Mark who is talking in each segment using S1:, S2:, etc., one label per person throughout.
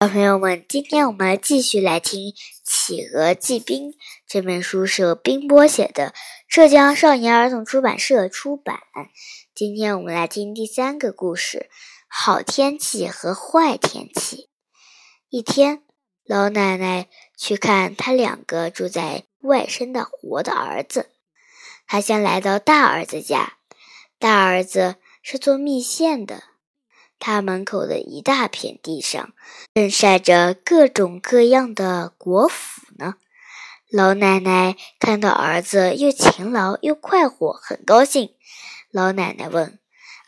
S1: 小朋友们，今天我们继续来听《企鹅记冰》这本书，是由冰波写的，浙江少年儿童出版社出版。今天我们来听第三个故事：好天气和坏天气。一天，老奶奶去看她两个住在外甥的活的儿子。她先来到大儿子家，大儿子是做蜜线的。他门口的一大片地上，正晒着各种各样的果脯呢。老奶奶看到儿子又勤劳又快活，很高兴。老奶奶问：“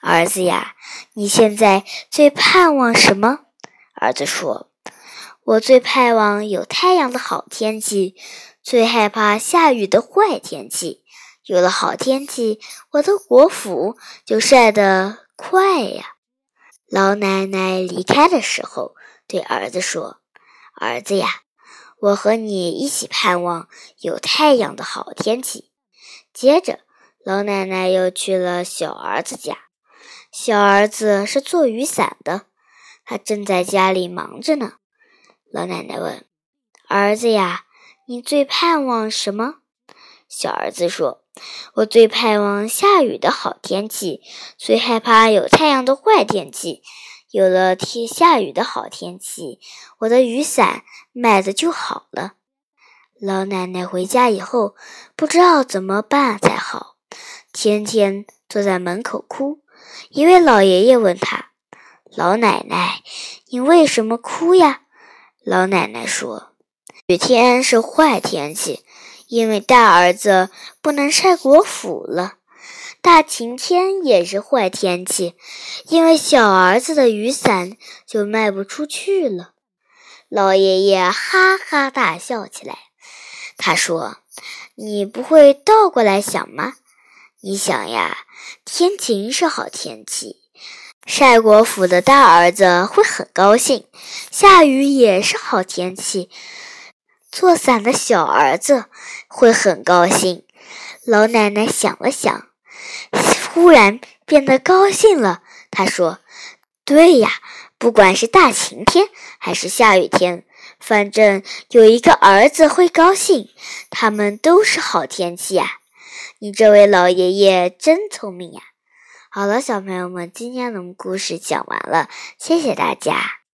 S1: 儿子呀，你现在最盼望什么？”儿子说：“我最盼望有太阳的好天气，最害怕下雨的坏天气。有了好天气，我的果脯就晒得快呀。”老奶奶离开的时候，对儿子说：“儿子呀，我和你一起盼望有太阳的好天气。”接着，老奶奶又去了小儿子家。小儿子是做雨伞的，他正在家里忙着呢。老奶奶问：“儿子呀，你最盼望什么？”小儿子说：“我最盼望下雨的好天气，最害怕有太阳的坏天气。有了天下雨的好天气，我的雨伞卖的就好了。”老奶奶回家以后，不知道怎么办才好，天天坐在门口哭。一位老爷爷问他：“老奶奶，你为什么哭呀？”老奶奶说：“雨天是坏天气。”因为大儿子不能晒果脯了，大晴天也是坏天气，因为小儿子的雨伞就卖不出去了。老爷爷哈哈大笑起来，他说：“你不会倒过来想吗？你想呀，天晴是好天气，晒果脯的大儿子会很高兴；下雨也是好天气。”做伞的小儿子会很高兴。老奶奶想了想，忽然变得高兴了。她说：“对呀，不管是大晴天还是下雨天，反正有一个儿子会高兴，他们都是好天气呀。你这位老爷爷真聪明呀！”好了，小朋友们，今天的故事讲完了，谢谢大家。